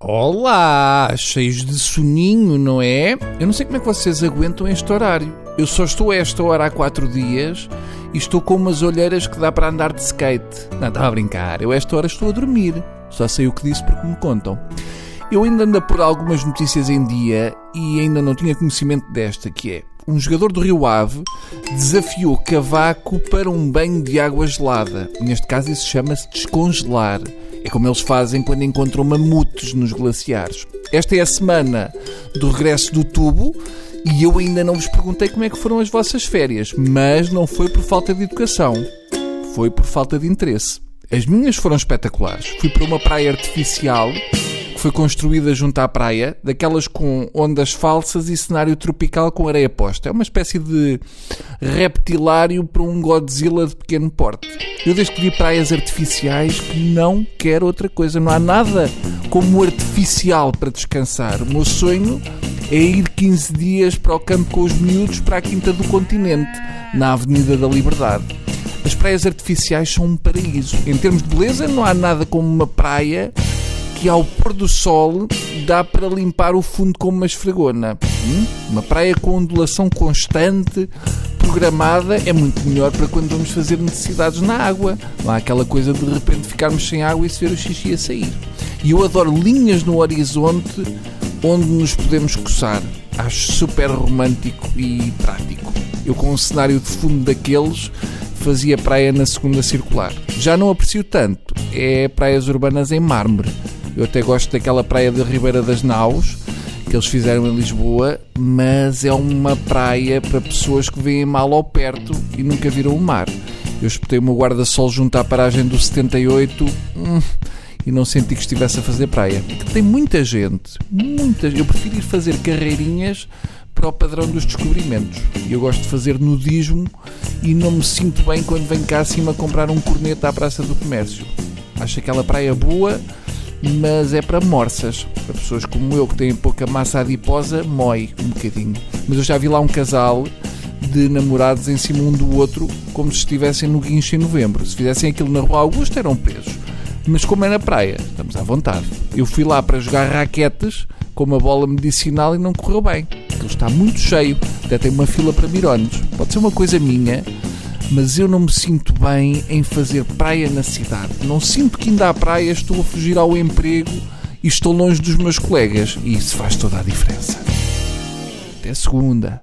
Olá, cheios de soninho, não é? Eu não sei como é que vocês aguentam este horário. Eu só estou a esta hora há quatro dias e estou com umas olheiras que dá para andar de skate. Não, estava a brincar. Eu esta hora estou a dormir. Só sei o que disse porque me contam. Eu ainda ando a pôr algumas notícias em dia e ainda não tinha conhecimento desta, que é um jogador do Rio Ave desafiou Cavaco para um banho de água gelada. Neste caso isso chama-se descongelar. É como eles fazem quando encontram mamutes nos glaciares. Esta é a semana do regresso do tubo e eu ainda não vos perguntei como é que foram as vossas férias, mas não foi por falta de educação, foi por falta de interesse. As minhas foram espetaculares. Fui para uma praia artificial que foi construída junto à praia, daquelas com ondas falsas e cenário tropical com areia posta. É uma espécie de reptilário para um Godzilla de pequeno porte. Eu desde que vi praias artificiais não quero outra coisa. Não há nada como artificial para descansar. O meu sonho é ir 15 dias para o campo com os miúdos para a Quinta do Continente, na Avenida da Liberdade. As praias artificiais são um paraíso. Em termos de beleza, não há nada como uma praia que ao pôr do sol dá para limpar o fundo como uma esfregona. Hum? Uma praia com ondulação constante, programada, é muito melhor para quando vamos fazer necessidades na água. Há aquela coisa de de repente ficarmos sem água e se ver o xixi a sair. E eu adoro linhas no horizonte onde nos podemos coçar. Acho super romântico e prático. Eu com um cenário de fundo daqueles fazia praia na segunda circular. Já não aprecio tanto, é praias urbanas em mármore eu até gosto daquela praia de Ribeira das Naus que eles fizeram em Lisboa, mas é uma praia para pessoas que veem mal ao perto e nunca viram o mar. Eu espetei o meu guarda-sol junto à paragem do 78 hum, e não senti que estivesse a fazer praia. Tem muita gente, muitas. Eu prefiro ir fazer carreirinhas para o padrão dos descobrimentos. Eu gosto de fazer nudismo e não me sinto bem quando venho cá acima comprar um corneto à Praça do Comércio. Acho aquela praia boa mas é para morsas. Para pessoas como eu que têm pouca massa adiposa, mói um bocadinho. Mas eu já vi lá um casal de namorados em cima um do outro, como se estivessem no guincho em novembro. Se fizessem aquilo na Rua Augusta, eram presos. Mas como é na praia, estamos à vontade. Eu fui lá para jogar raquetes com uma bola medicinal e não correu bem. Aquilo está muito cheio, até tem uma fila para mirones. Pode ser uma coisa minha, mas eu não me sinto bem em fazer praia na cidade. Não sinto que ainda há praia, estou a fugir ao emprego e estou longe dos meus colegas. E isso faz toda a diferença. Até segunda.